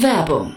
Werbung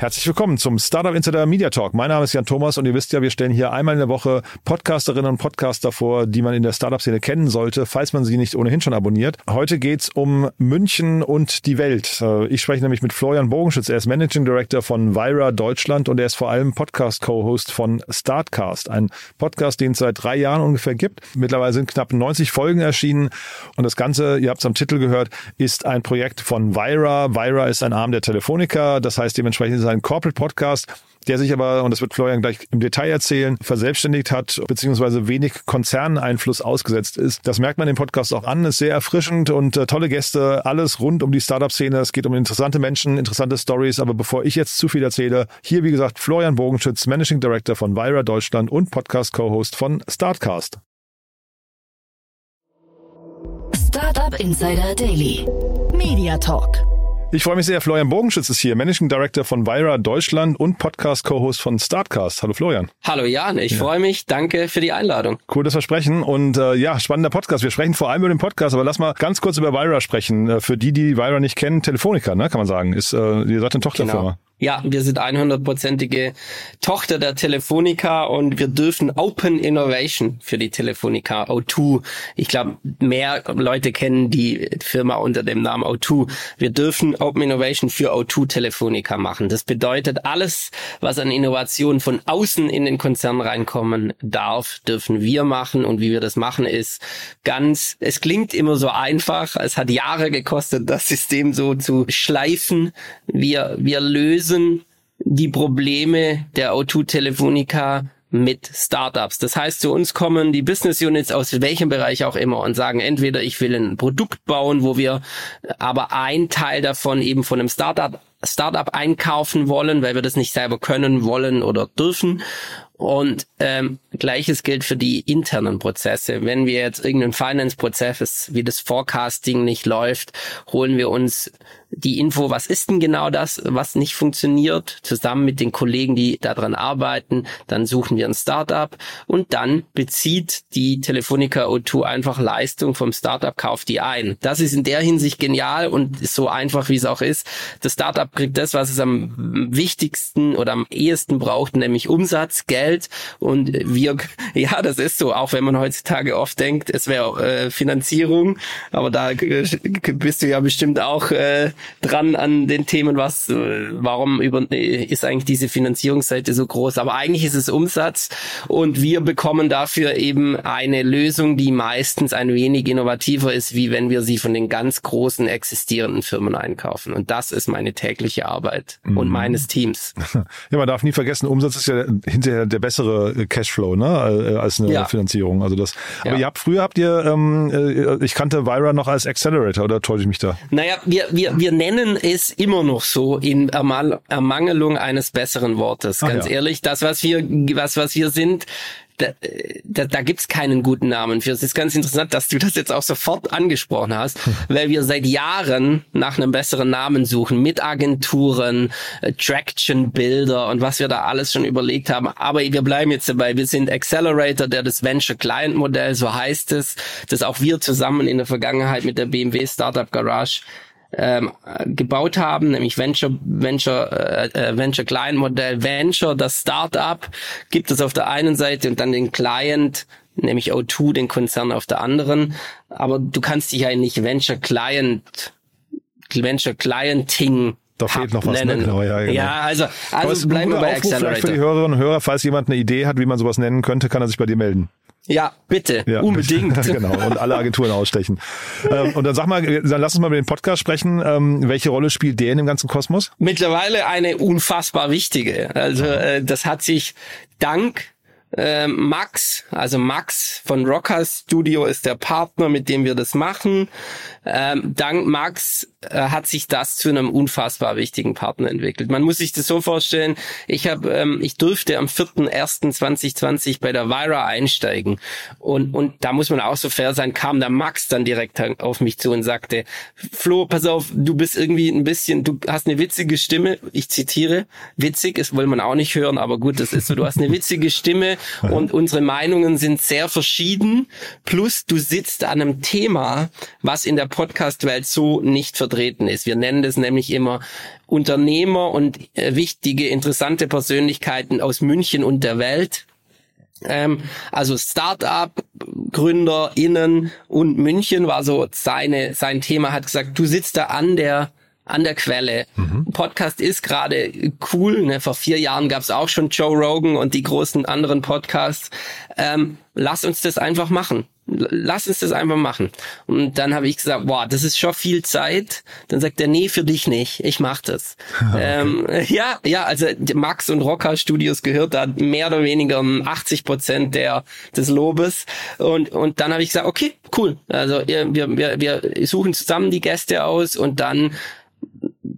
Herzlich willkommen zum Startup Insider Media Talk. Mein Name ist Jan Thomas und ihr wisst ja, wir stellen hier einmal in der Woche Podcasterinnen und Podcaster vor, die man in der Startup-Szene kennen sollte, falls man sie nicht ohnehin schon abonniert. Heute geht's um München und die Welt. Äh, ich spreche nämlich mit Florian Bogenschütz. Er ist Managing Director von Vira Deutschland und er ist vor allem Podcast-Co-Host von Startcast, ein Podcast, den es seit drei Jahren ungefähr gibt. Mittlerweile sind knapp 90 Folgen erschienen und das Ganze, ihr habt es am Titel gehört, ist ein Projekt von Vira. Vira ist ein Arm der Telefonica, das heißt dementsprechend ist ein Corporate Podcast, der sich aber, und das wird Florian gleich im Detail erzählen, verselbstständigt hat, beziehungsweise wenig Konzerneinfluss ausgesetzt ist. Das merkt man im Podcast auch an, ist sehr erfrischend und äh, tolle Gäste, alles rund um die Startup-Szene. Es geht um interessante Menschen, interessante Stories. Aber bevor ich jetzt zu viel erzähle, hier wie gesagt Florian Bogenschütz, Managing Director von Vira Deutschland und Podcast-Co-Host von Startcast. Startup Insider Daily. Media Talk. Ich freue mich sehr. Florian Bogenschütz ist hier, Managing Director von Vira Deutschland und Podcast-Co-Host von Startcast. Hallo Florian. Hallo Jan, ich ja. freue mich. Danke für die Einladung. Cooles Versprechen und äh, ja, spannender Podcast. Wir sprechen vor allem über den Podcast, aber lass mal ganz kurz über Vira sprechen. Äh, für die, die Vira nicht kennen, Telefonica, ne, kann man sagen. Ist, äh, ihr seid eine Tochterfirma. Genau. Ja, wir sind 100%ige Tochter der Telefonica und wir dürfen Open Innovation für die Telefonica O2. Ich glaube, mehr Leute kennen die Firma unter dem Namen O2. Wir dürfen Open Innovation für O2 Telefonica machen. Das bedeutet, alles, was an Innovation von außen in den Konzern reinkommen darf, dürfen wir machen. Und wie wir das machen, ist ganz, es klingt immer so einfach. Es hat Jahre gekostet, das System so zu schleifen. Wir, wir lösen lösen die Probleme der O2 Telefonica mit Startups. Das heißt, zu uns kommen die Business Units aus welchem Bereich auch immer und sagen, entweder ich will ein Produkt bauen, wo wir aber ein Teil davon eben von einem Startup Startup einkaufen wollen, weil wir das nicht selber können, wollen oder dürfen. Und ähm, gleiches gilt für die internen Prozesse. Wenn wir jetzt irgendeinen Finance-Prozess, wie das Forecasting nicht läuft, holen wir uns die Info, was ist denn genau das, was nicht funktioniert, zusammen mit den Kollegen, die daran arbeiten. Dann suchen wir ein Startup und dann bezieht die Telefonica O2 einfach Leistung vom Startup, kauft die ein. Das ist in der Hinsicht genial und so einfach, wie es auch ist. Das Startup kriegt das, was es am wichtigsten oder am ehesten braucht, nämlich Umsatz, Geld. Und wir, ja, das ist so, auch wenn man heutzutage oft denkt, es wäre äh, Finanzierung, aber da äh, bist du ja bestimmt auch äh, dran an den Themen, was, äh, warum über, äh, ist eigentlich diese Finanzierungsseite so groß, aber eigentlich ist es Umsatz. Und wir bekommen dafür eben eine Lösung, die meistens ein wenig innovativer ist, wie wenn wir sie von den ganz großen existierenden Firmen einkaufen. Und das ist meine tägliche Arbeit mhm. und meines Teams. Ja, man darf nie vergessen, Umsatz ist ja hinterher der bessere äh, Cashflow, ne, äh, als eine ja. Finanzierung. Also das. Aber ja. ihr habt früher habt ihr, ähm, äh, ich kannte Vira noch als Accelerator, oder täusche ich mich da? Naja, wir wir wir nennen es immer noch so in Ermangelung eines besseren Wortes. Ganz ja. ehrlich, das was wir was was wir sind, da, da, da gibt's keinen guten Namen für. Es ist ganz interessant, dass du das jetzt auch sofort angesprochen hast, weil wir seit Jahren nach einem besseren Namen suchen, mit Agenturen, Traction Builder und was wir da alles schon überlegt haben. Aber wir bleiben jetzt dabei. Wir sind Accelerator, der das Venture Client Modell, so heißt es, das auch wir zusammen in der Vergangenheit mit der BMW Startup Garage ähm, gebaut haben, nämlich Venture Venture äh, äh, Venture Client Modell Venture, das Startup gibt es auf der einen Seite und dann den Client, nämlich O2, den Konzern auf der anderen. Aber du kannst dich ja nicht Venture Client Venture Clienting da fehlt noch was, nennen. ne? Genau, ja, genau. ja, also, also bleiben wir bei Aufruf vielleicht Accelerator. für die Hörerinnen und Hörer, falls jemand eine Idee hat, wie man sowas nennen könnte, kann er sich bei dir melden. Ja, bitte, Ja. unbedingt. genau, und alle Agenturen ausstechen. ähm, und dann sag mal, dann lass uns mal über den Podcast sprechen. Ähm, welche Rolle spielt der in dem ganzen Kosmos? Mittlerweile eine unfassbar wichtige. Also äh, das hat sich dank äh, Max, also Max von Rockers Studio ist der Partner, mit dem wir das machen. Ähm, dank Max äh, hat sich das zu einem unfassbar wichtigen Partner entwickelt. Man muss sich das so vorstellen, ich habe, ähm, ich durfte am 4.1.2020 bei der Vira einsteigen. Und, und da muss man auch so fair sein, kam der Max dann direkt auf mich zu und sagte, Flo, pass auf, du bist irgendwie ein bisschen, du hast eine witzige Stimme, ich zitiere, witzig, das will man auch nicht hören, aber gut, das ist so, du hast eine witzige Stimme und unsere Meinungen sind sehr verschieden, plus du sitzt an einem Thema, was in der Podcast-Welt so nicht vertreten ist. Wir nennen das nämlich immer Unternehmer und äh, wichtige, interessante Persönlichkeiten aus München und der Welt. Ähm, also Start-up, GründerInnen und München war so seine, sein Thema, hat gesagt, du sitzt da an der an der Quelle. Podcast ist gerade cool. Ne? Vor vier Jahren gab es auch schon Joe Rogan und die großen anderen Podcasts. Ähm, lass uns das einfach machen. Lass uns das einfach machen. Und dann habe ich gesagt, boah, das ist schon viel Zeit. Dann sagt er, nee, für dich nicht. Ich mach das. ähm, ja, ja, also Max und Rocker Studios gehört da mehr oder weniger 80 Prozent der des Lobes. Und und dann habe ich gesagt, okay, cool. Also wir wir wir suchen zusammen die Gäste aus und dann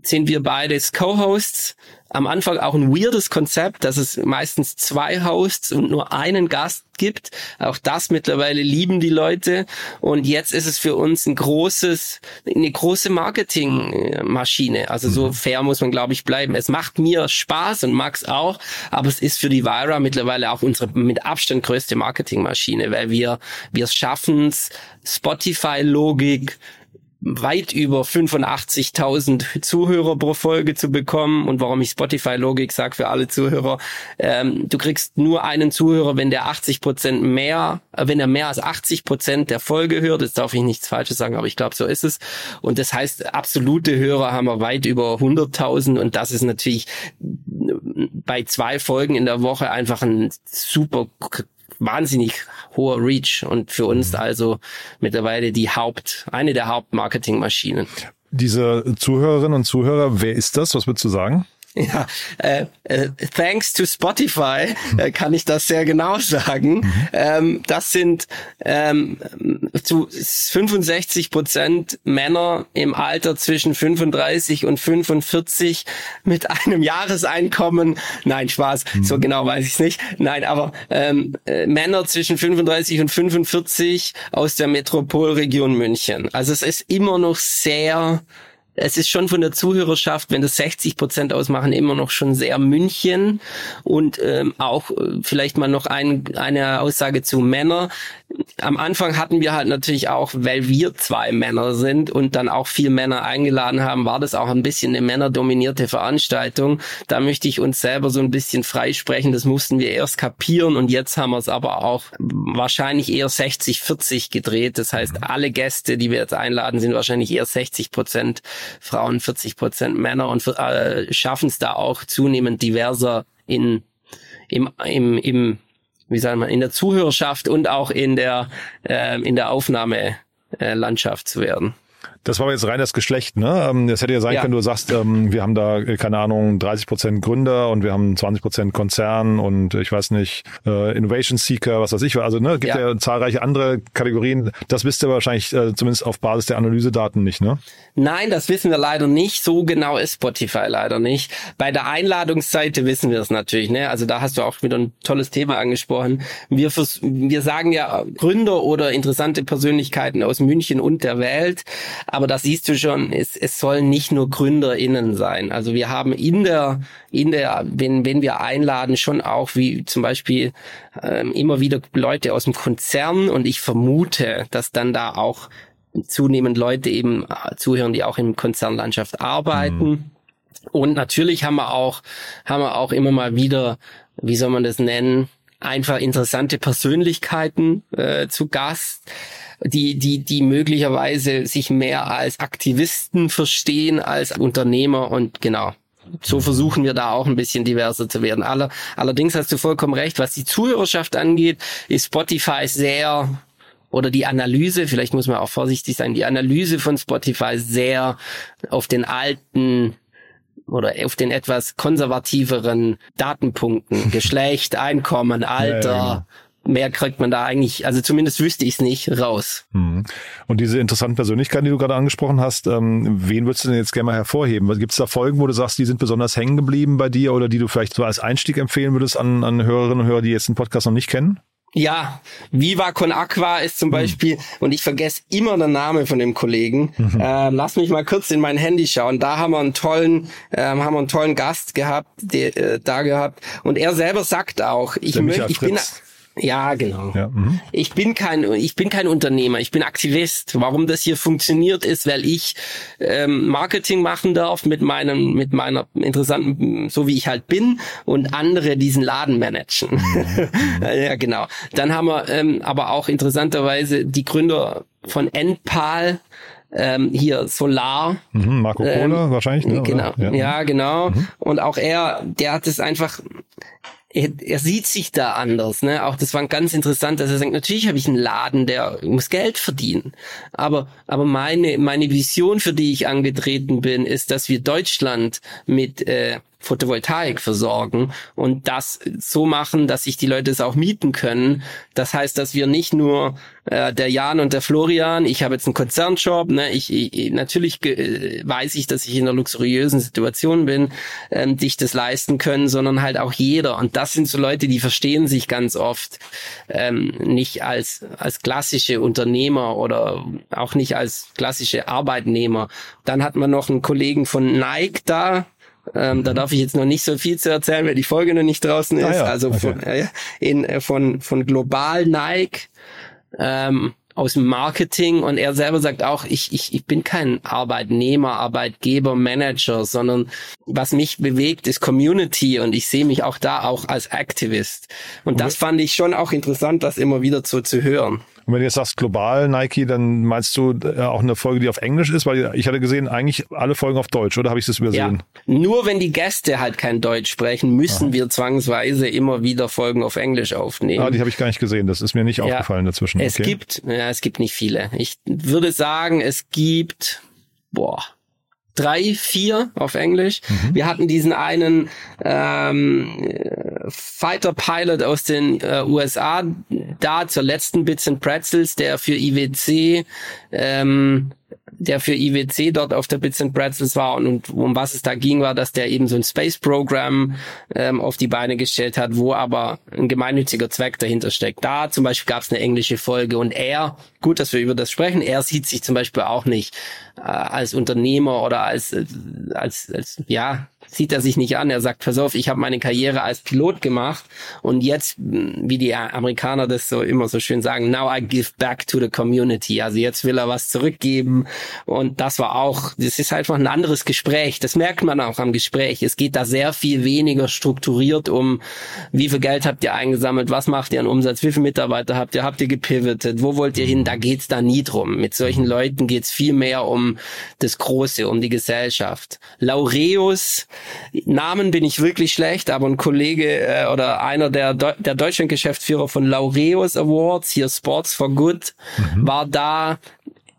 sind wir beides Co-Hosts. Am Anfang auch ein weirdes Konzept, dass es meistens zwei Hosts und nur einen Gast gibt. Auch das mittlerweile lieben die Leute. Und jetzt ist es für uns ein großes, eine große Marketingmaschine. Also so fair muss man, glaube ich, bleiben. Es macht mir Spaß und Max auch, aber es ist für die Vira mittlerweile auch unsere mit Abstand größte Marketingmaschine, weil wir, wir schaffen es, Spotify-Logik, weit über 85.000 Zuhörer pro Folge zu bekommen. Und warum ich Spotify-Logik sage für alle Zuhörer, ähm, du kriegst nur einen Zuhörer, wenn der 80 Prozent mehr, äh, wenn er mehr als 80 Prozent der Folge hört, jetzt darf ich nichts Falsches sagen, aber ich glaube, so ist es. Und das heißt, absolute Hörer haben wir weit über 100.000 und das ist natürlich bei zwei Folgen in der Woche einfach ein super wahnsinnig hoher Reach und für uns also mittlerweile die Haupt, eine der Hauptmarketingmaschinen. Diese Zuhörerinnen und Zuhörer, wer ist das? Was würdest du sagen? Ja, äh, äh, thanks to Spotify äh, kann ich das sehr genau sagen. Ähm, das sind ähm, zu 65 Prozent Männer im Alter zwischen 35 und 45 mit einem Jahreseinkommen. Nein, Spaß, so genau weiß ich es nicht. Nein, aber ähm, äh, Männer zwischen 35 und 45 aus der Metropolregion München. Also es ist immer noch sehr es ist schon von der Zuhörerschaft, wenn das 60 Prozent ausmachen, immer noch schon sehr München und ähm, auch äh, vielleicht mal noch ein, eine Aussage zu Männer. Am Anfang hatten wir halt natürlich auch, weil wir zwei Männer sind und dann auch viel Männer eingeladen haben, war das auch ein bisschen eine männerdominierte Veranstaltung. Da möchte ich uns selber so ein bisschen freisprechen. Das mussten wir erst kapieren und jetzt haben wir es aber auch wahrscheinlich eher 60-40 gedreht. Das heißt, alle Gäste, die wir jetzt einladen, sind wahrscheinlich eher 60 Prozent Frauen, 40 Prozent Männer und äh, schaffen es da auch zunehmend diverser in, im, im, im, wie sagen wir, in der Zuhörerschaft und auch in der, äh, in der Aufnahmelandschaft zu werden. Das war jetzt rein das Geschlecht, ne? Ähm, Das hätte ja sein Ja. können, du sagst, ähm, wir haben da, äh, keine Ahnung, 30 Prozent Gründer und wir haben 20 Prozent Konzern und ich weiß nicht, äh, Innovation Seeker, was weiß ich. Also, ne, gibt ja, Ja. zahlreiche andere Kategorien. Das wisst ihr wahrscheinlich äh, zumindest auf Basis der Analysedaten nicht, ne? Nein, das wissen wir leider nicht. So genau ist Spotify leider nicht. Bei der Einladungsseite wissen wir es natürlich. Ne? Also da hast du auch wieder ein tolles Thema angesprochen. Wir, vers wir sagen ja Gründer oder interessante Persönlichkeiten aus München und der Welt. Aber das siehst du schon, es, es sollen nicht nur GründerInnen sein. Also wir haben in der, in der, wenn, wenn wir einladen, schon auch wie zum Beispiel ähm, immer wieder Leute aus dem Konzern und ich vermute, dass dann da auch zunehmend Leute eben äh, zuhören, die auch in Konzernlandschaft arbeiten. Und natürlich haben wir auch, haben wir auch immer mal wieder, wie soll man das nennen, einfach interessante Persönlichkeiten äh, zu Gast. Die, die, die möglicherweise sich mehr als Aktivisten verstehen als Unternehmer und genau. So versuchen wir da auch ein bisschen diverser zu werden. Aller, allerdings hast du vollkommen recht, was die Zuhörerschaft angeht, ist Spotify sehr oder die Analyse, vielleicht muss man auch vorsichtig sein, die Analyse von Spotify sehr auf den alten oder auf den etwas konservativeren Datenpunkten, Geschlecht, Einkommen, Alter, genau. Mehr kriegt man da eigentlich, also zumindest wüsste ich es nicht, raus. Mhm. Und diese interessanten Persönlichkeiten, die du gerade angesprochen hast, ähm, wen würdest du denn jetzt gerne mal hervorheben? Gibt es da Folgen, wo du sagst, die sind besonders hängen geblieben bei dir oder die du vielleicht so als Einstieg empfehlen würdest an, an Hörerinnen und Hörer, die jetzt den Podcast noch nicht kennen? Ja, Viva Con Aqua ist zum hm. Beispiel, und ich vergesse immer den Namen von dem Kollegen. Mhm. Äh, lass mich mal kurz in mein Handy schauen. Da haben wir einen tollen, äh, haben wir einen tollen Gast gehabt, der, äh, da gehabt. Und er selber sagt auch, ich möchte, ich bin, ja, genau. Ja, mhm. ich bin kein, ich bin kein Unternehmer, ich bin Aktivist. Warum das hier funktioniert, ist, weil ich ähm, Marketing machen darf mit meinem, mit meiner interessanten, so wie ich halt bin, und andere diesen Laden managen. Mhm. ja, genau. Dann haben wir ähm, aber auch interessanterweise die Gründer von Endpal, ähm, hier Solar. Mhm, Marco Kohler ähm, wahrscheinlich. Ne, genau. Ja. ja. genau. Mhm. Und auch er, der hat es einfach, er, er sieht sich da anders. Ne? Auch das war ganz interessant, dass er sagt, natürlich habe ich einen Laden, der muss Geld verdienen. Aber, aber meine, meine Vision, für die ich angetreten bin, ist, dass wir Deutschland mit äh, Photovoltaik versorgen und das so machen, dass sich die Leute es auch mieten können. Das heißt, dass wir nicht nur äh, der Jan und der Florian, ich habe jetzt einen Konzernjob, ne, ich, ich natürlich äh, weiß ich, dass ich in einer luxuriösen Situation bin, ähm, dich das leisten können, sondern halt auch jeder. Und das sind so Leute, die verstehen sich ganz oft ähm, nicht als als klassische Unternehmer oder auch nicht als klassische Arbeitnehmer. Dann hat man noch einen Kollegen von Nike da, ähm, da darf ich jetzt noch nicht so viel zu erzählen, weil die Folge noch nicht draußen ist. Ah, ja. Also von, okay. äh, in, äh, von, von Global Nike. Ähm, aus dem Marketing und er selber sagt auch, ich, ich, ich bin kein Arbeitnehmer, Arbeitgeber, Manager, sondern was mich bewegt, ist Community und ich sehe mich auch da auch als Activist. Und das fand ich schon auch interessant, das immer wieder so zu hören. Und wenn du jetzt sagst global Nike, dann meinst du äh, auch eine Folge, die auf Englisch ist? Weil ich hatte gesehen, eigentlich alle Folgen auf Deutsch, oder habe ich das übersehen? Ja. Nur wenn die Gäste halt kein Deutsch sprechen, müssen Aha. wir zwangsweise immer wieder Folgen auf Englisch aufnehmen. Ah, die habe ich gar nicht gesehen. Das ist mir nicht ja. aufgefallen dazwischen. Es okay. gibt, ja, es gibt nicht viele. Ich würde sagen, es gibt, boah, drei, vier auf Englisch. Mhm. Wir hatten diesen einen ähm, Fighter Pilot aus den äh, USA da zur letzten Bits and Pretzels, der für IWC ähm, der für IWC dort auf der Bits and Pretzels war und, und um was es da ging, war, dass der eben so ein Space Program ähm, auf die Beine gestellt hat, wo aber ein gemeinnütziger Zweck dahinter steckt. Da zum Beispiel gab es eine englische Folge und er, gut, dass wir über das sprechen, er sieht sich zum Beispiel auch nicht äh, als Unternehmer oder als, äh, als, als ja, sieht er sich nicht an. Er sagt, pass auf, ich habe meine Karriere als Pilot gemacht und jetzt, wie die Amerikaner das so immer so schön sagen, now I give back to the community. Also jetzt will er was zurückgeben und das war auch, das ist einfach ein anderes Gespräch. Das merkt man auch am Gespräch. Es geht da sehr viel weniger strukturiert um, wie viel Geld habt ihr eingesammelt, was macht ihr an Umsatz, wie viele Mitarbeiter habt ihr, habt ihr gepivotet, wo wollt ihr hin? Da geht's da nie drum. Mit solchen Leuten geht's viel mehr um das Große, um die Gesellschaft. Laureus, Namen bin ich wirklich schlecht, aber ein Kollege äh, oder einer der, Deu der Deutschland-Geschäftsführer von Laureus Awards, hier Sports for Good, mhm. war da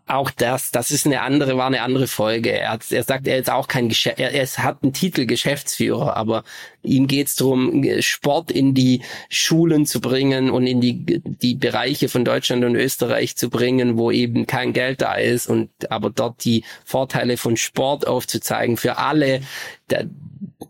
auch das, das ist eine andere, war eine andere Folge. Er, hat, er sagt, er ist auch kein Geschäft, er, er hat einen Titel Geschäftsführer, aber ihm geht's darum, Sport in die Schulen zu bringen und in die, die Bereiche von Deutschland und Österreich zu bringen, wo eben kein Geld da ist und aber dort die Vorteile von Sport aufzuzeigen für alle. Der,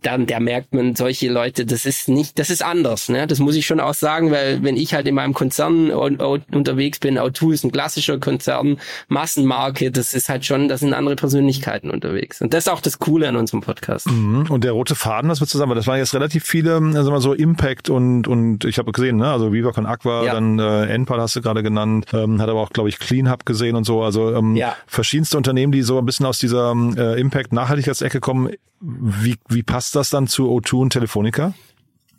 dann der merkt man solche Leute, das ist nicht, das ist anders, ne? Das muss ich schon auch sagen, weil wenn ich halt in meinem Konzern unterwegs bin, O2 ist ein klassischer Konzern, Massenmarke, das ist halt schon, das sind andere Persönlichkeiten unterwegs. Und das ist auch das Coole an unserem Podcast. Mhm. Und der rote Faden, das wir zusammen, das waren jetzt relativ viele, also mal so Impact und und ich habe gesehen, ne, also Viva con Aqua, ja. dann äh, Enpal hast du gerade genannt, ähm, hat aber auch, glaube ich, Clean Hub gesehen und so, also ähm, ja. verschiedenste Unternehmen, die so ein bisschen aus dieser äh, Impact Nachhaltigkeitsecke kommen. Wie wie passt das dann zu O2 und Telefonica?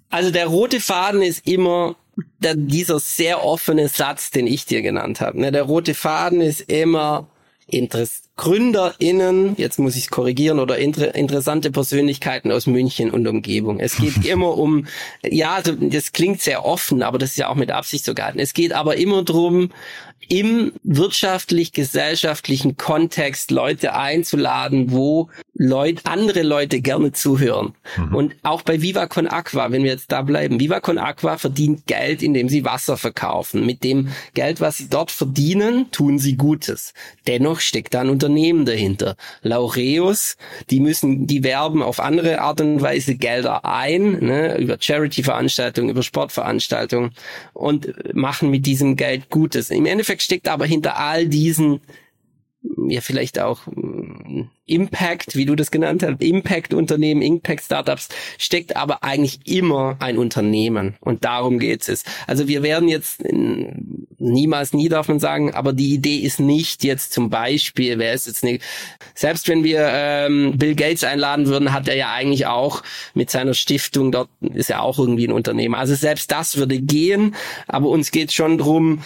Also der rote Faden ist immer der, dieser sehr offene Satz, den ich dir genannt habe. Ne, der rote Faden ist immer Interess GründerInnen, jetzt muss ich es korrigieren, oder inter interessante Persönlichkeiten aus München und Umgebung. Es geht immer um, ja, also das klingt sehr offen, aber das ist ja auch mit Absicht so gehalten. Es geht aber immer drum, im wirtschaftlich-gesellschaftlichen Kontext Leute einzuladen, wo Leute, andere Leute gerne zuhören. Mhm. Und auch bei Viva Con Aqua, wenn wir jetzt da bleiben, Viva Con Aqua verdient Geld, indem sie Wasser verkaufen. Mit dem Geld, was sie dort verdienen, tun sie Gutes. Dennoch steckt da ein Unternehmen dahinter. Laureus, die müssen, die werben auf andere Art und Weise Gelder ein, ne, über Charity-Veranstaltungen, über Sportveranstaltungen und machen mit diesem Geld Gutes. Im Endeffekt steckt aber hinter all diesen ja vielleicht auch mm, Impact, wie du das genannt hast, Impact-Unternehmen, Impact-Startups, steckt aber eigentlich immer ein Unternehmen und darum geht es. Also wir werden jetzt niemals nie darf man sagen, aber die Idee ist nicht jetzt zum Beispiel, wer ist jetzt nicht, selbst wenn wir ähm, Bill Gates einladen würden, hat er ja eigentlich auch mit seiner Stiftung dort ist ja auch irgendwie ein Unternehmen. Also selbst das würde gehen, aber uns geht schon drum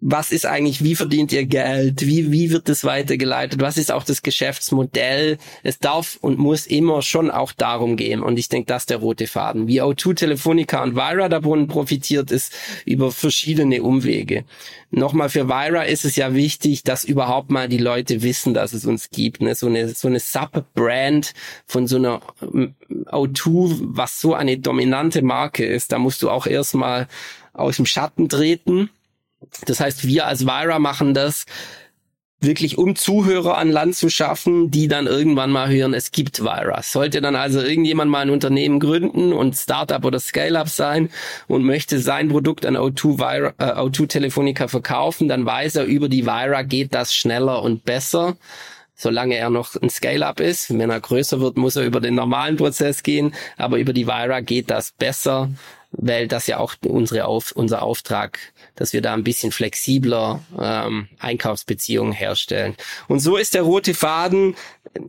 was ist eigentlich, wie verdient ihr Geld, wie, wie wird das weitergeleitet, was ist auch das Geschäftsmodell. Es darf und muss immer schon auch darum gehen. Und ich denke, das ist der rote Faden. Wie O2, Telefonica und Vira davon profitiert, ist über verschiedene Umwege. Nochmal für Vira ist es ja wichtig, dass überhaupt mal die Leute wissen, dass es uns gibt. Ne? So eine, so eine Sub-Brand von so einer ähm, O2, was so eine dominante Marke ist, da musst du auch erstmal aus dem Schatten treten das heißt, wir als Vira machen das wirklich um Zuhörer an Land zu schaffen, die dann irgendwann mal hören, es gibt Vira. Sollte dann also irgendjemand mal ein Unternehmen gründen und Startup oder Scale-up sein und möchte sein Produkt an O2, Vira, äh, O2 Telefonica verkaufen, dann weiß er, über die Vira geht das schneller und besser solange er noch ein Scale-up ist. Wenn er größer wird, muss er über den normalen Prozess gehen, aber über die Vira geht das besser, weil das ja auch unsere Auf, unser Auftrag dass wir da ein bisschen flexibler ähm, Einkaufsbeziehungen herstellen. Und so ist der rote Faden,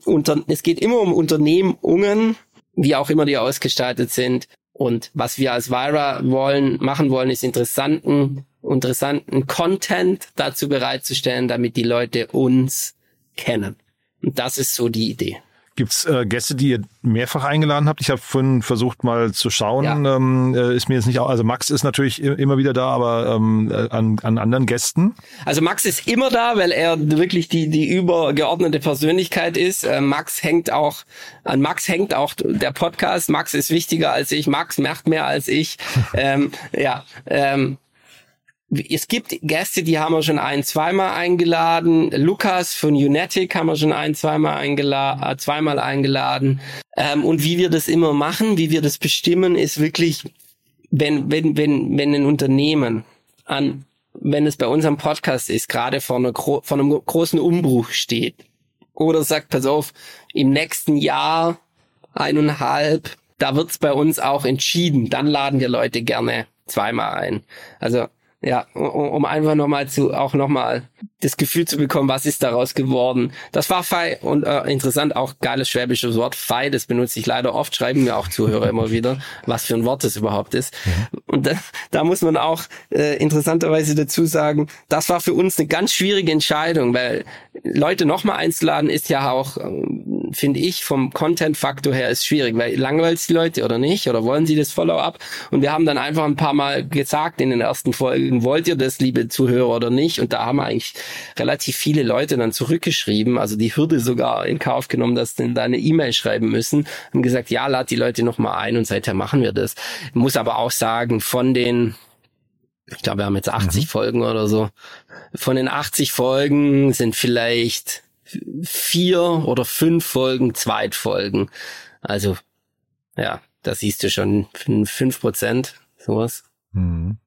unter, es geht immer um Unternehmungen, wie auch immer die ausgestaltet sind. Und was wir als Vira wollen, machen wollen, ist interessanten, interessanten Content dazu bereitzustellen, damit die Leute uns kennen. Und das ist so die Idee. Gibt's äh, Gäste, die ihr mehrfach eingeladen habt? Ich habe vorhin versucht mal zu schauen. Ja. Ähm, äh, ist mir jetzt nicht, also Max ist natürlich immer wieder da, aber ähm, äh, an, an anderen Gästen? Also Max ist immer da, weil er wirklich die die übergeordnete Persönlichkeit ist. Äh, Max hängt auch an Max hängt auch der Podcast. Max ist wichtiger als ich. Max macht mehr als ich. ähm, ja. Ähm, es gibt Gäste, die haben wir schon ein, zweimal eingeladen. Lukas von Unetic haben wir schon ein, zweimal eingeladen, äh, zweimal eingeladen. Ähm, und wie wir das immer machen, wie wir das bestimmen, ist wirklich, wenn, wenn, wenn, wenn ein Unternehmen an, wenn es bei unserem Podcast ist, gerade vor, einer, vor einem großen Umbruch steht, oder sagt, pass auf, im nächsten Jahr, eineinhalb, da wird's bei uns auch entschieden, dann laden wir Leute gerne zweimal ein. Also ja, um, um einfach nochmal zu, auch nochmal das Gefühl zu bekommen, was ist daraus geworden. Das war Fei und äh, interessant, auch geiles schwäbisches Wort. Fei, das benutze ich leider oft, schreiben mir auch Zuhörer immer wieder, was für ein Wort das überhaupt ist. Mhm. Und da, da muss man auch äh, interessanterweise dazu sagen, das war für uns eine ganz schwierige Entscheidung, weil Leute nochmal einzuladen ist ja auch, ähm, finde ich, vom Content-Faktor her ist schwierig, weil langweilt die Leute oder nicht? Oder wollen sie das Follow-up? Und wir haben dann einfach ein paar Mal gesagt in den ersten Folgen, wollt ihr das, liebe Zuhörer, oder nicht? Und da haben wir eigentlich relativ viele Leute dann zurückgeschrieben, also die Hürde sogar in Kauf genommen, dass sie da eine E-Mail schreiben müssen, haben gesagt, ja, lad die Leute nochmal ein und seither machen wir das. Ich muss aber auch sagen, von den ich glaube, wir haben jetzt 80 mhm. Folgen oder so. Von den 80 Folgen sind vielleicht vier oder fünf Folgen Zweitfolgen. Also, ja, da siehst du schon fünf Prozent, sowas. Mhm.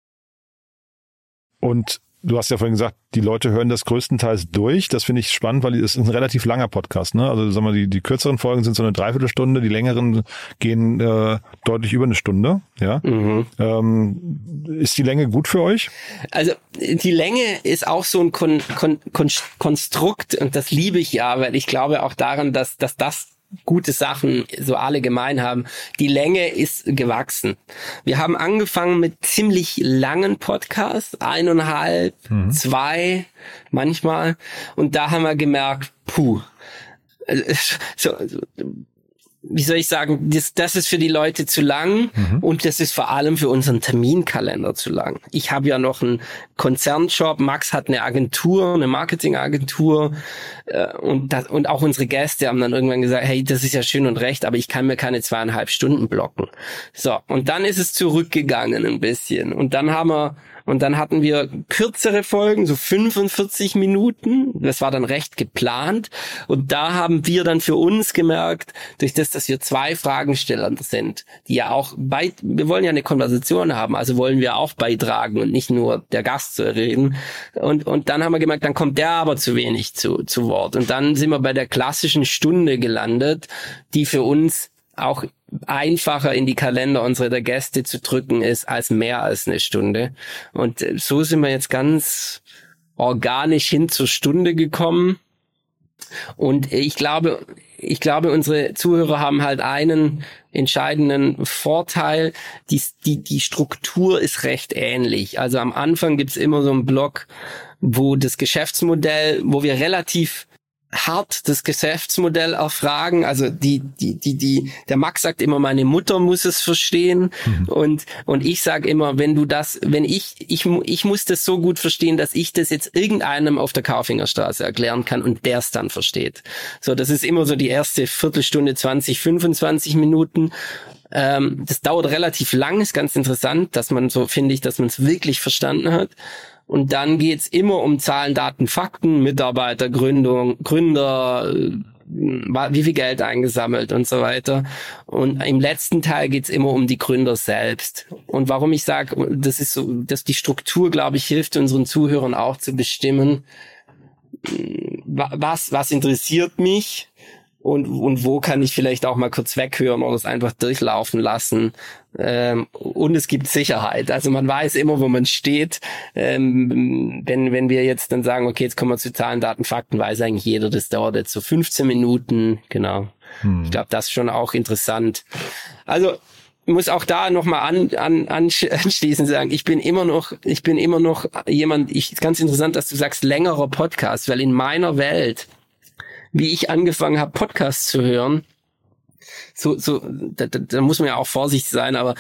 Und du hast ja vorhin gesagt, die Leute hören das größtenteils durch. Das finde ich spannend, weil es ist ein relativ langer Podcast. Ne? Also sagen wir, die, die kürzeren Folgen sind so eine Dreiviertelstunde, die längeren gehen äh, deutlich über eine Stunde. Ja, mhm. ähm, ist die Länge gut für euch? Also die Länge ist auch so ein Kon Kon Kon Konstrukt und das liebe ich ja, weil ich glaube auch daran, dass dass das gute Sachen so alle gemein haben. Die Länge ist gewachsen. Wir haben angefangen mit ziemlich langen Podcasts, eineinhalb, mhm. zwei manchmal. Und da haben wir gemerkt, puh, äh, so, wie soll ich sagen, das, das ist für die Leute zu lang mhm. und das ist vor allem für unseren Terminkalender zu lang. Ich habe ja noch einen Konzernjob, Max hat eine Agentur, eine Marketingagentur äh, und, das, und auch unsere Gäste haben dann irgendwann gesagt, hey, das ist ja schön und recht, aber ich kann mir keine zweieinhalb Stunden blocken. So, und dann ist es zurückgegangen ein bisschen und dann haben wir und dann hatten wir kürzere Folgen, so 45 Minuten. Das war dann recht geplant. Und da haben wir dann für uns gemerkt, durch das, dass wir zwei Fragensteller sind, die ja auch bei, wir wollen ja eine Konversation haben, also wollen wir auch beitragen und nicht nur der Gast zu reden. Und, und dann haben wir gemerkt, dann kommt der aber zu wenig zu, zu Wort. Und dann sind wir bei der klassischen Stunde gelandet, die für uns auch einfacher in die Kalender unserer Gäste zu drücken ist als mehr als eine Stunde. Und äh, so sind wir jetzt ganz organisch hin zur Stunde gekommen. Und ich glaube, ich glaube, unsere Zuhörer haben halt einen entscheidenden Vorteil. Die, die, die Struktur ist recht ähnlich. Also am Anfang gibt's immer so einen Block, wo das Geschäftsmodell, wo wir relativ hart das Geschäftsmodell erfragen. Also die, die, die, die, der Max sagt immer, meine Mutter muss es verstehen. Mhm. Und, und ich sage immer, wenn du das, wenn ich, ich, ich muss das so gut verstehen, dass ich das jetzt irgendeinem auf der Kaufingerstraße erklären kann und der es dann versteht. So, das ist immer so die erste Viertelstunde, 20, 25 Minuten. Ähm, das dauert relativ lang, ist ganz interessant, dass man so, finde ich, dass man es wirklich verstanden hat. Und dann geht's immer um Zahlen, Daten, Fakten, Mitarbeitergründung, Gründer, äh, wie viel Geld eingesammelt und so weiter. Und im letzten Teil geht's immer um die Gründer selbst. Und warum ich sage, das ist so, dass die Struktur, glaube ich, hilft unseren Zuhörern auch zu bestimmen, was, was interessiert mich und, und wo kann ich vielleicht auch mal kurz weghören oder es einfach durchlaufen lassen. Ähm, und es gibt Sicherheit. Also man weiß immer, wo man steht. Ähm, wenn, wenn wir jetzt dann sagen, okay, jetzt kommen wir zu Zahlen, Daten, Fakten, weiß eigentlich jeder, das dauert jetzt so 15 Minuten. Genau. Hm. Ich glaube, das ist schon auch interessant. Also muss auch da nochmal an, an, anschließend sagen, ich bin immer noch, ich bin immer noch jemand, ich, ganz interessant, dass du sagst, längerer Podcast, weil in meiner Welt wie ich angefangen habe, Podcasts zu hören, so, so, da, da, da muss man ja auch vorsichtig sein, aber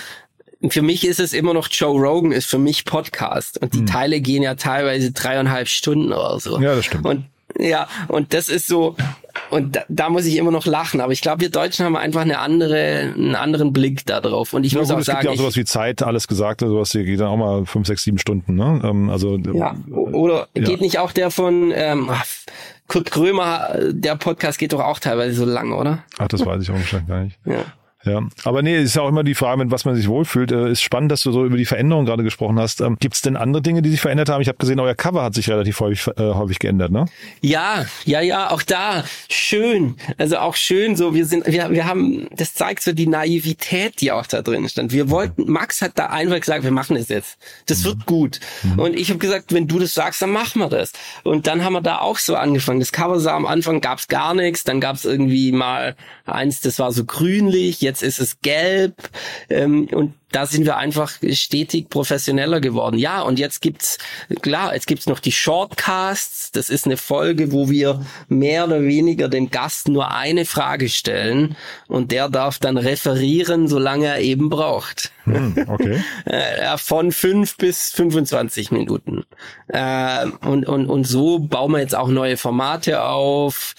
für mich ist es immer noch Joe Rogan ist für mich Podcast und die hm. Teile gehen ja teilweise dreieinhalb Stunden oder so. Ja, das stimmt. Und ja, und das ist so, und da, da muss ich immer noch lachen. Aber ich glaube, wir Deutschen haben einfach eine andere, einen anderen Blick da drauf. Und ich ja, muss gut, auch es sagen, gibt ja auch sowas wie Zeit, alles gesagt, sowas hier geht dann auch mal fünf, sechs, sieben Stunden. Ne? Ähm, also ja, oder ja. geht nicht auch der von ähm, Kurt Krömer, der Podcast geht doch auch teilweise so lang, oder? Ach, das weiß ich auch wahrscheinlich gar nicht. Ja. Ja, aber nee, ist ja auch immer die Frage, mit was man sich wohlfühlt. Äh, ist spannend, dass du so über die Veränderung gerade gesprochen hast. Ähm, Gibt es denn andere Dinge, die sich verändert haben? Ich habe gesehen, euer Cover hat sich relativ häufig, äh, häufig geändert, ne? Ja, ja, ja, auch da schön. Also auch schön. So, wir sind, wir, wir haben, das zeigt so die Naivität, die auch da drin stand. Wir wollten, Max hat da einfach gesagt, wir machen es jetzt. Das mhm. wird gut. Mhm. Und ich habe gesagt, wenn du das sagst, dann machen wir das. Und dann haben wir da auch so angefangen. Das Cover sah am Anfang gab's gar nichts, dann gab's irgendwie mal eins, das war so grünlich. Jetzt jetzt ist es gelb ähm, und da sind wir einfach stetig professioneller geworden. Ja, und jetzt gibt's klar, jetzt gibt's noch die Shortcasts. Das ist eine Folge, wo wir mehr oder weniger dem Gast nur eine Frage stellen und der darf dann referieren, solange er eben braucht. Hm, okay. Äh, von fünf bis 25 Minuten. Äh, und, und, und so bauen wir jetzt auch neue Formate auf.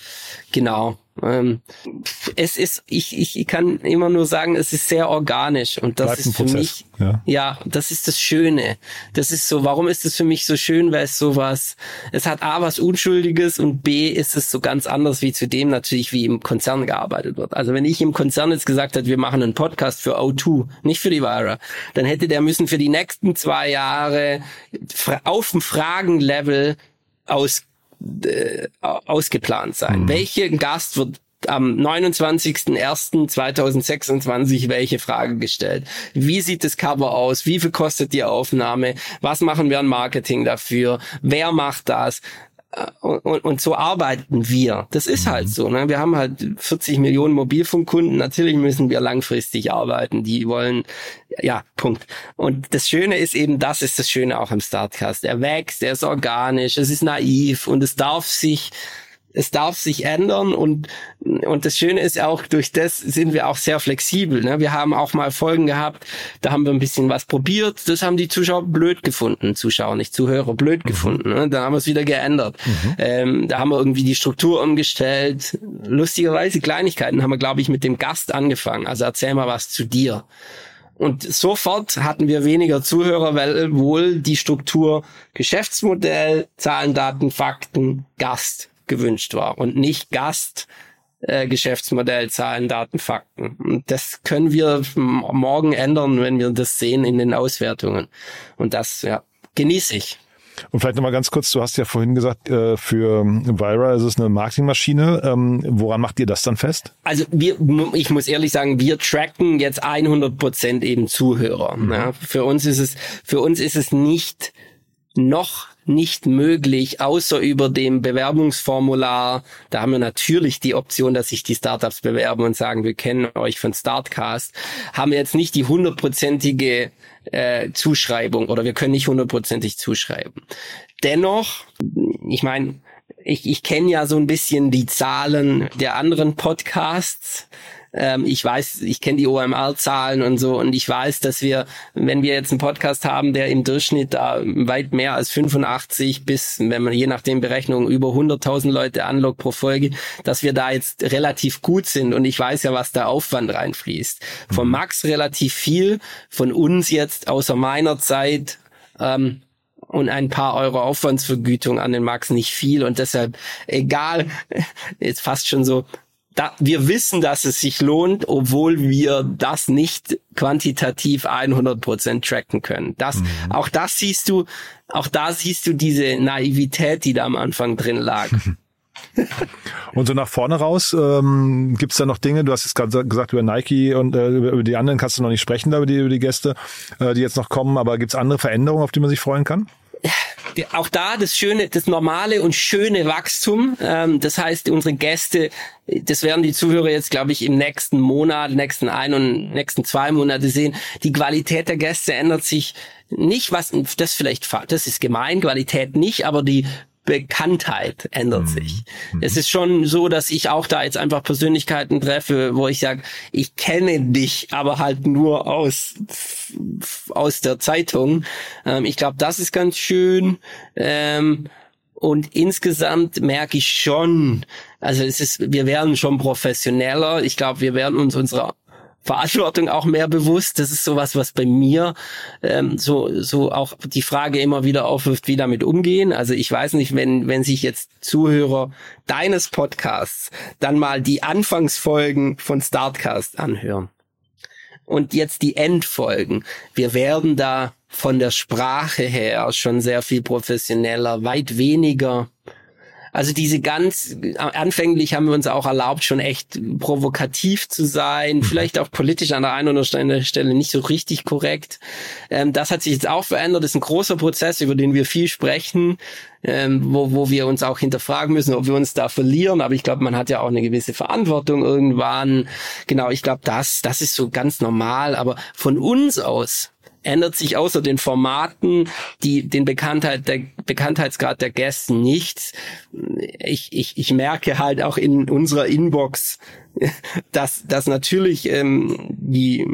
Genau. Ähm, es ist, ich, ich kann immer nur sagen, es ist sehr organisch und das Bleibt ist für mich, ja. ja. das ist das Schöne. Das ist so, warum ist es für mich so schön, weil es sowas, es hat A was Unschuldiges und B ist es so ganz anders wie zu dem natürlich, wie im Konzern gearbeitet wird. Also wenn ich im Konzern jetzt gesagt hätte, wir machen einen Podcast für O2, nicht für die Vira, dann hätte der müssen für die nächsten zwei Jahre auf dem Fragenlevel aus äh, ausgeplant sein. Mhm. Welcher Gast wird am 29.01.2026 welche Frage gestellt. Wie sieht das Cover aus? Wie viel kostet die Aufnahme? Was machen wir an Marketing dafür? Wer macht das? Und, und so arbeiten wir. Das ist halt so. Ne? Wir haben halt 40 Millionen Mobilfunkkunden. Natürlich müssen wir langfristig arbeiten. Die wollen, ja, Punkt. Und das Schöne ist eben, das ist das Schöne auch im Startcast. Er wächst, er ist organisch, es ist naiv und es darf sich es darf sich ändern und, und das Schöne ist auch, durch das sind wir auch sehr flexibel. Ne? Wir haben auch mal Folgen gehabt, da haben wir ein bisschen was probiert, das haben die Zuschauer blöd gefunden, Zuschauer, nicht Zuhörer, blöd mhm. gefunden. Ne? Da haben wir es wieder geändert. Mhm. Ähm, da haben wir irgendwie die Struktur umgestellt. Lustigerweise Kleinigkeiten haben wir, glaube ich, mit dem Gast angefangen. Also erzähl mal was zu dir. Und sofort hatten wir weniger Zuhörer, weil wohl die Struktur Geschäftsmodell, Zahlen, Daten, Fakten, Gast gewünscht war und nicht Gast, äh, Geschäftsmodell, Zahlen, Daten, Fakten. Und das können wir morgen ändern, wenn wir das sehen in den Auswertungen. Und das, ja, genieße ich. Und vielleicht nochmal ganz kurz, du hast ja vorhin gesagt, äh, für Vira ist es eine Marketingmaschine. Ähm, woran macht ihr das dann fest? Also wir, ich muss ehrlich sagen, wir tracken jetzt 100 Prozent eben Zuhörer. Mhm. Ja, für uns ist es, für uns ist es nicht noch nicht möglich, außer über dem Bewerbungsformular. Da haben wir natürlich die Option, dass sich die Startups bewerben und sagen, wir kennen euch von Startcast. Haben wir jetzt nicht die hundertprozentige äh, Zuschreibung oder wir können nicht hundertprozentig zuschreiben. Dennoch, ich meine, ich, ich kenne ja so ein bisschen die Zahlen der anderen Podcasts. Ähm, ich weiß, ich kenne die OMR-Zahlen und so und ich weiß, dass wir, wenn wir jetzt einen Podcast haben, der im Durchschnitt da weit mehr als 85 bis, wenn man je nachdem Berechnungen über 100.000 Leute anlockt pro Folge, dass wir da jetzt relativ gut sind und ich weiß ja, was da Aufwand reinfließt. Von mhm. Max relativ viel, von uns jetzt außer meiner Zeit ähm, und ein paar Euro Aufwandsvergütung an den Max nicht viel und deshalb egal, jetzt fast schon so da, wir wissen, dass es sich lohnt, obwohl wir das nicht quantitativ 100% tracken können. Das, mhm. auch das siehst du, auch da siehst du diese Naivität, die da am Anfang drin lag. und so nach vorne raus, ähm, gibt es da noch Dinge, du hast jetzt gerade gesagt über Nike und äh, über die anderen kannst du noch nicht sprechen, da über die, über die Gäste, äh, die jetzt noch kommen, aber gibt es andere Veränderungen, auf die man sich freuen kann? Auch da das schöne, das normale und schöne Wachstum. Ähm, das heißt, unsere Gäste, das werden die Zuhörer jetzt, glaube ich, im nächsten Monat, nächsten ein und nächsten zwei Monate sehen. Die Qualität der Gäste ändert sich nicht, was das vielleicht, das ist gemein, Qualität nicht, aber die Bekanntheit ändert mhm. sich. Mhm. Es ist schon so, dass ich auch da jetzt einfach Persönlichkeiten treffe, wo ich sage, ich kenne dich, aber halt nur aus aus der Zeitung. Ähm, ich glaube, das ist ganz schön. Ähm, und insgesamt merke ich schon, also es ist, wir werden schon professioneller. Ich glaube, wir werden uns unserer Verantwortung auch mehr bewusst. Das ist sowas, was bei mir ähm, so so auch die Frage immer wieder aufwirft, wie damit umgehen. Also ich weiß nicht, wenn wenn sich jetzt Zuhörer deines Podcasts dann mal die Anfangsfolgen von Startcast anhören und jetzt die Endfolgen. Wir werden da von der Sprache her schon sehr viel professioneller, weit weniger also diese ganz, anfänglich haben wir uns auch erlaubt, schon echt provokativ zu sein, mhm. vielleicht auch politisch an der einen oder anderen Stelle nicht so richtig korrekt. Ähm, das hat sich jetzt auch verändert. Das ist ein großer Prozess, über den wir viel sprechen, ähm, wo, wo wir uns auch hinterfragen müssen, ob wir uns da verlieren. Aber ich glaube, man hat ja auch eine gewisse Verantwortung irgendwann. Genau, ich glaube, das, das ist so ganz normal. Aber von uns aus ändert sich außer den Formaten, die den Bekanntheit der Bekanntheitsgrad der Gäste nichts. Ich, ich, ich merke halt auch in unserer Inbox, dass, dass natürlich ähm, die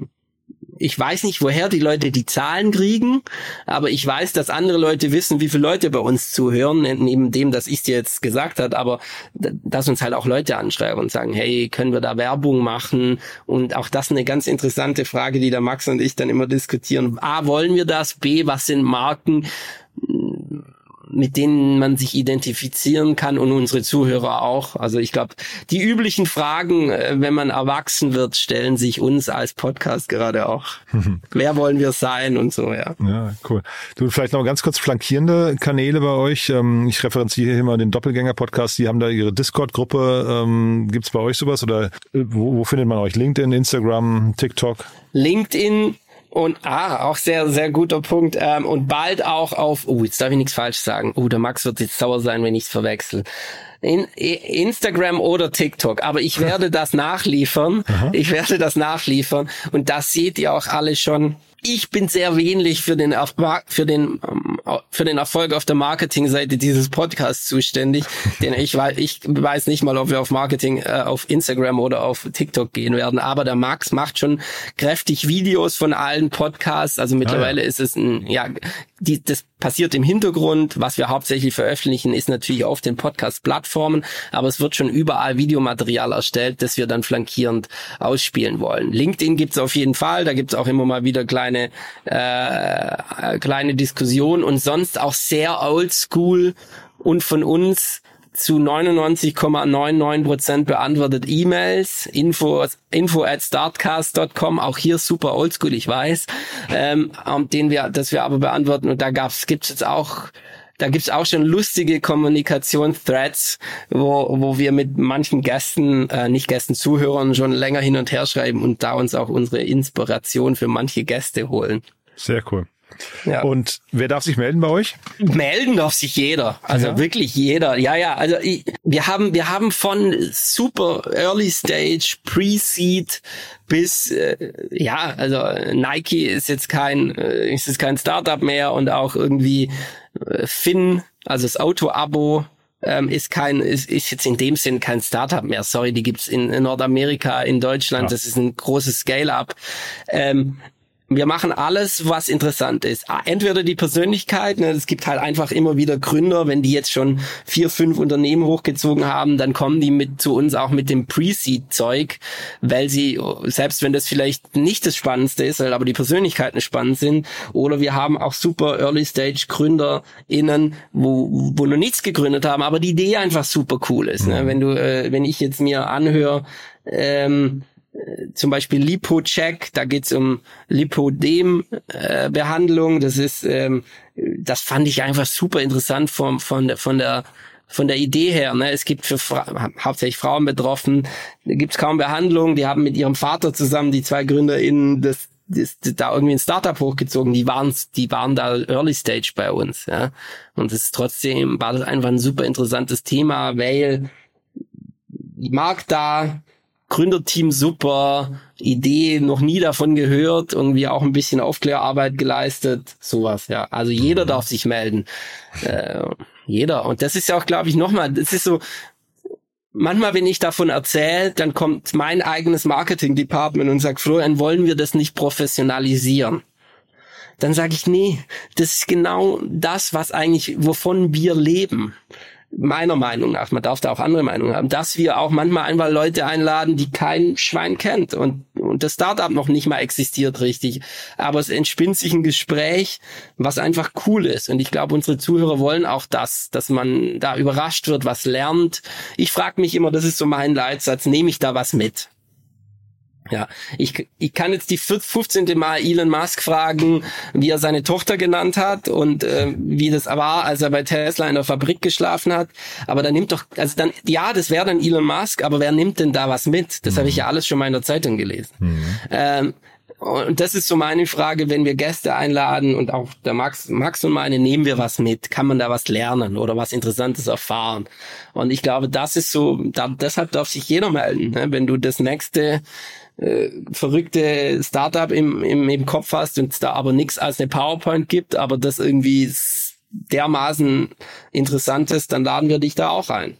ich weiß nicht, woher die Leute die Zahlen kriegen, aber ich weiß, dass andere Leute wissen, wie viele Leute bei uns zuhören, neben dem, dass ich dir jetzt gesagt habe, aber dass uns halt auch Leute anschreiben und sagen, hey, können wir da Werbung machen? Und auch das eine ganz interessante Frage, die der Max und ich dann immer diskutieren. A, wollen wir das? B, was sind Marken? Mit denen man sich identifizieren kann und unsere Zuhörer auch. Also ich glaube, die üblichen Fragen, äh, wenn man erwachsen wird, stellen sich uns als Podcast gerade auch. Wer wollen wir sein und so, ja. Ja, cool. Du, vielleicht noch ganz kurz flankierende Kanäle bei euch. Ähm, ich referenziere hier mal den Doppelgänger-Podcast. Die haben da ihre Discord-Gruppe. Ähm, Gibt es bei euch sowas oder äh, wo, wo findet man euch? LinkedIn, Instagram, TikTok? LinkedIn und ah, auch sehr, sehr guter Punkt. Ähm, und bald auch auf, oh, jetzt darf ich nichts falsch sagen. Oh, der Max wird jetzt sauer sein, wenn ich es verwechsel. In, Instagram oder TikTok, aber ich werde das nachliefern. Aha. Ich werde das nachliefern und das seht ihr auch alle schon ich bin sehr wenig für den, für den, ähm, für den Erfolg auf der Marketingseite dieses Podcasts zuständig, denn ich weiß, ich weiß nicht mal, ob wir auf Marketing äh, auf Instagram oder auf TikTok gehen werden, aber der Max macht schon kräftig Videos von allen Podcasts, also mittlerweile ah, ja. ist es ein, ja, die, das passiert im Hintergrund. Was wir hauptsächlich veröffentlichen, ist natürlich auf den Podcast-Plattformen, aber es wird schon überall Videomaterial erstellt, das wir dann flankierend ausspielen wollen. LinkedIn gibt's auf jeden Fall, da gibt's auch immer mal wieder kleine, äh, kleine Diskussionen und sonst auch sehr oldschool und von uns zu 99,99 Prozent beantwortet E-Mails, info, info at startcast.com, auch hier super oldschool, ich weiß, ähm, den wir, das wir aber beantworten und da gab's, gibt's jetzt auch da gibt's auch schon lustige Kommunikation-Threads, wo, wo wir mit manchen Gästen, äh, nicht Gästen, Zuhörern schon länger hin und her schreiben und da uns auch unsere Inspiration für manche Gäste holen. Sehr cool. Ja. Und wer darf sich melden bei euch? Melden darf sich jeder. Also ja. wirklich jeder. Ja, ja. Also ich, wir haben, wir haben von super Early Stage, Pre-Seed bis äh, ja, also Nike ist jetzt kein, äh, ist jetzt kein Startup mehr und auch irgendwie äh, Finn, also das Auto-Abo ähm, ist kein, ist, ist jetzt in dem Sinn kein Startup mehr. Sorry, die gibt's in, in Nordamerika, in Deutschland. Ja. Das ist ein großes Scale-up. Ähm, wir machen alles, was interessant ist. Ah, entweder die Persönlichkeit, ne, es gibt halt einfach immer wieder Gründer, wenn die jetzt schon vier, fünf Unternehmen hochgezogen haben, dann kommen die mit zu uns auch mit dem Pre-Seed-Zeug, weil sie, selbst wenn das vielleicht nicht das Spannendste ist, aber die Persönlichkeiten spannend sind, oder wir haben auch super Early-Stage-GründerInnen, wo, wo noch nichts gegründet haben, aber die Idee einfach super cool ist. Ne? Mhm. Wenn du, äh, wenn ich jetzt mir anhöre, ähm, zum Beispiel Lipo-Check, da geht's um Lipodem-Behandlung. Äh, das ist, ähm, das fand ich einfach super interessant von, der, von der von der Idee her. Ne? Es gibt für Fra hauptsächlich Frauen betroffen, da gibt's kaum Behandlung. Die haben mit ihrem Vater zusammen, die zwei GründerInnen, das, das, da irgendwie ein Startup hochgezogen. Die waren, die waren da Early Stage bei uns. Ja? Und es ist trotzdem war das einfach ein super interessantes Thema, weil Markt da, Gründerteam super, Idee noch nie davon gehört, irgendwie auch ein bisschen Aufklärarbeit geleistet, sowas, ja. Also jeder darf sich melden. Äh, jeder. Und das ist ja auch, glaube ich, nochmal, das ist so, manchmal, wenn ich davon erzähle, dann kommt mein eigenes Marketing-Department und sagt, Florian, wollen wir das nicht professionalisieren? Dann sage ich, nee, das ist genau das, was eigentlich, wovon wir leben meiner Meinung nach, man darf da auch andere Meinungen haben, dass wir auch manchmal einfach Leute einladen, die kein Schwein kennt und, und das Startup noch nicht mal existiert richtig. Aber es entspinnt sich ein Gespräch, was einfach cool ist. Und ich glaube, unsere Zuhörer wollen auch das, dass man da überrascht wird, was lernt. Ich frage mich immer, das ist so mein Leitsatz, nehme ich da was mit? Ja, ich, ich kann jetzt die 15. Mal Elon Musk fragen, wie er seine Tochter genannt hat und äh, wie das war, als er bei Tesla in der Fabrik geschlafen hat. Aber da nimmt doch, also dann, ja, das wäre dann Elon Musk, aber wer nimmt denn da was mit? Das mhm. habe ich ja alles schon mal in der Zeitung gelesen. Mhm. Ähm, und das ist so meine Frage, wenn wir Gäste einladen und auch der Max, Max und meine, nehmen wir was mit? Kann man da was lernen oder was Interessantes erfahren? Und ich glaube, das ist so, da, deshalb darf sich jeder melden. Ne? Wenn du das nächste äh, verrückte Startup im, im, im Kopf hast und es da aber nichts als eine PowerPoint gibt, aber das irgendwie dermaßen interessant ist, dann laden wir dich da auch ein.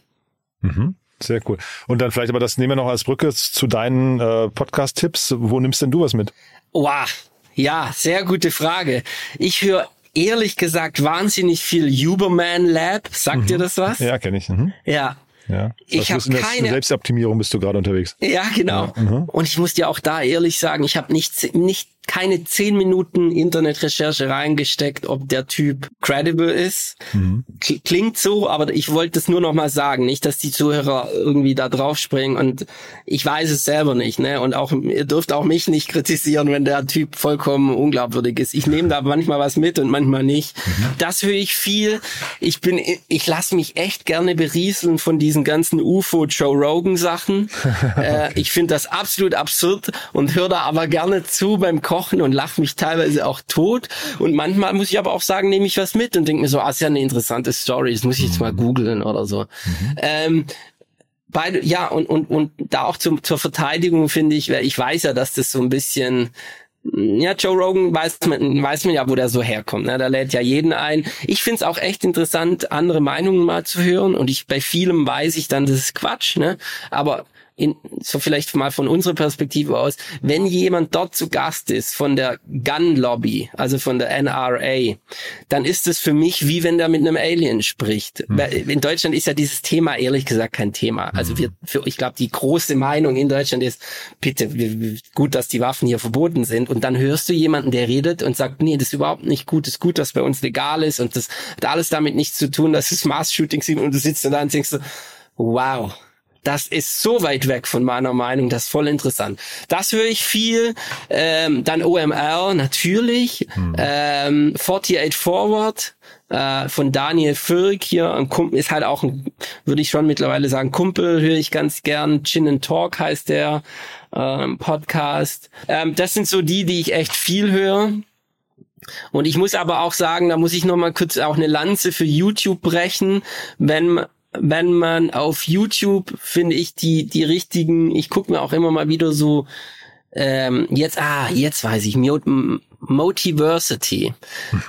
Mhm. Sehr cool. Und dann vielleicht aber das nehmen wir noch als Brücke zu deinen äh, Podcast-Tipps. Wo nimmst denn du was mit? Wow. Ja, sehr gute Frage. Ich höre ehrlich gesagt wahnsinnig viel Huberman Lab. Sagt mhm. dir das was? Ja, kenne ich. Mhm. Ja, ja. Ich habe keine Selbstoptimierung bist du gerade unterwegs. Ja, genau. Ja, mhm. Und ich muss dir auch da ehrlich sagen, ich habe nicht nicht keine zehn Minuten Internetrecherche reingesteckt, ob der Typ credible ist. Mhm. Klingt so, aber ich wollte es nur noch mal sagen, nicht, dass die Zuhörer irgendwie da drauf springen und ich weiß es selber nicht, ne? Und auch ihr dürft auch mich nicht kritisieren, wenn der Typ vollkommen unglaubwürdig ist. Ich nehme da manchmal was mit und manchmal nicht. Mhm. Das höre ich viel. Ich bin ich lasse mich echt gerne berieseln von diesen ganzen UFO Joe Rogan Sachen. äh, ich finde das absolut absurd und höre da aber gerne zu beim Kochen Wochen und lache mich teilweise auch tot. Und manchmal muss ich aber auch sagen, nehme ich was mit und denke mir so, ah, ist ja eine interessante Story, das muss ich jetzt mal googeln oder so. Ähm, beide, ja, und, und, und da auch zum, zur Verteidigung finde ich, ich weiß ja, dass das so ein bisschen, ja, Joe Rogan weiß man, weiß man ja, wo der so herkommt. Ne? Da lädt ja jeden ein. Ich find's auch echt interessant, andere Meinungen mal zu hören. Und ich bei vielem weiß ich dann, das ist Quatsch. Ne? Aber in, so vielleicht mal von unserer Perspektive aus, wenn jemand dort zu Gast ist von der Gun Lobby, also von der NRA, dann ist es für mich wie wenn der mit einem Alien spricht. Mhm. In Deutschland ist ja dieses Thema ehrlich gesagt kein Thema. Also wir, für, ich glaube, die große Meinung in Deutschland ist, bitte, wir, gut, dass die Waffen hier verboten sind. Und dann hörst du jemanden, der redet und sagt, nee, das ist überhaupt nicht gut, das ist gut, dass bei uns legal ist und das hat alles damit nichts zu tun, dass es Mass-Shootings sind und du sitzt da und denkst so, wow, das ist so weit weg von meiner Meinung, das ist voll interessant. Das höre ich viel. Ähm, dann OMR natürlich. Ähm, 48 Forward äh, von Daniel Fürk hier. Ein Kumpel ist halt auch, ein, würde ich schon mittlerweile sagen, Kumpel höre ich ganz gern. Chin and Talk heißt der ähm, Podcast. Ähm, das sind so die, die ich echt viel höre. Und ich muss aber auch sagen, da muss ich noch mal kurz auch eine Lanze für YouTube brechen, wenn wenn man auf YouTube finde ich die die richtigen, ich gucke mir auch immer mal wieder so ähm, jetzt ah jetzt weiß ich Motiversity.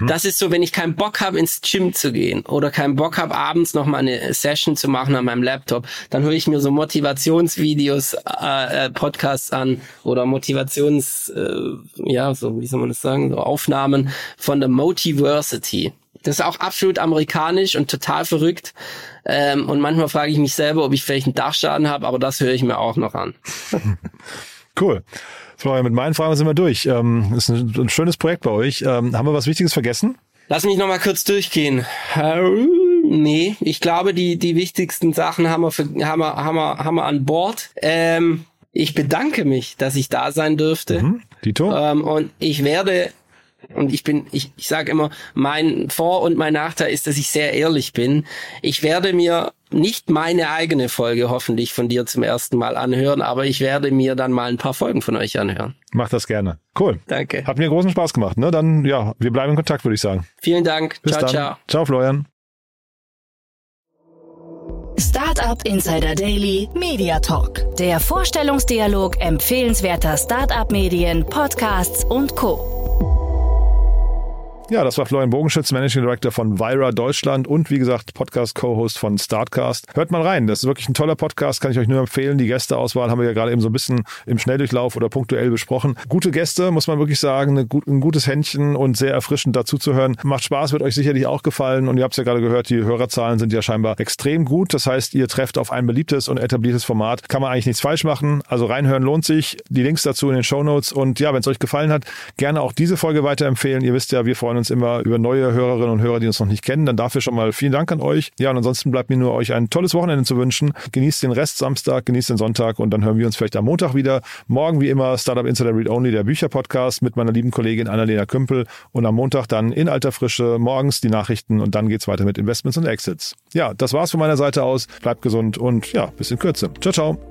Das ist so, wenn ich keinen Bock habe ins Gym zu gehen oder keinen Bock habe abends noch mal eine Session zu machen an meinem Laptop, dann höre ich mir so Motivationsvideos, äh, äh, Podcasts an oder Motivations äh, ja so wie soll man das sagen so Aufnahmen von der Motiversity. Das ist auch absolut amerikanisch und total verrückt. Ähm, und manchmal frage ich mich selber, ob ich vielleicht einen Dachschaden habe, aber das höre ich mir auch noch an. Cool. Florian, mit meinen Fragen sind wir durch. Ähm, ist ein, ein schönes Projekt bei euch. Ähm, haben wir was Wichtiges vergessen? Lass mich noch mal kurz durchgehen. Äh, Nee, ich glaube, die, die wichtigsten Sachen haben wir, für, haben wir, haben wir, haben wir an Bord. Ähm, ich bedanke mich, dass ich da sein dürfte. Hm? Dito? Ähm, und ich werde, und ich bin, ich, ich sage immer, mein Vor- und mein Nachteil ist, dass ich sehr ehrlich bin. Ich werde mir nicht meine eigene Folge hoffentlich von dir zum ersten Mal anhören, aber ich werde mir dann mal ein paar Folgen von euch anhören. Mach das gerne. Cool. Danke. Hat mir großen Spaß gemacht. Ne? Dann, ja, wir bleiben in Kontakt, würde ich sagen. Vielen Dank. Bis ciao, dann. ciao. Ciao, Florian. Startup Insider Daily Media Talk. Der Vorstellungsdialog empfehlenswerter Startup-Medien, Podcasts und Co. Ja, das war Florian Bogenschütz, Managing Director von Vira Deutschland und wie gesagt Podcast-Co-Host von Startcast. Hört mal rein, das ist wirklich ein toller Podcast, kann ich euch nur empfehlen. Die Gästeauswahl haben wir ja gerade eben so ein bisschen im Schnelldurchlauf oder punktuell besprochen. Gute Gäste, muss man wirklich sagen, ein gutes Händchen und sehr erfrischend dazu zu hören. Macht Spaß, wird euch sicherlich auch gefallen und ihr habt es ja gerade gehört, die Hörerzahlen sind ja scheinbar extrem gut. Das heißt, ihr trefft auf ein beliebtes und etabliertes Format. Kann man eigentlich nichts falsch machen. Also reinhören lohnt sich. Die Links dazu in den Shownotes und ja, wenn es euch gefallen hat, gerne auch diese Folge weiterempfehlen. Ihr wisst ja, wir freuen uns immer über neue Hörerinnen und Hörer, die uns noch nicht kennen. Dann dafür schon mal vielen Dank an euch. Ja, und ansonsten bleibt mir nur euch ein tolles Wochenende zu wünschen. Genießt den Rest Samstag, genießt den Sonntag und dann hören wir uns vielleicht am Montag wieder. Morgen wie immer Startup Insider Read Only, der Bücherpodcast mit meiner lieben Kollegin Annalena Kümpel und am Montag dann in alter Frische morgens die Nachrichten und dann geht's weiter mit Investments und Exits. Ja, das war's von meiner Seite aus. Bleibt gesund und ja, bis in Kürze. Ciao, ciao.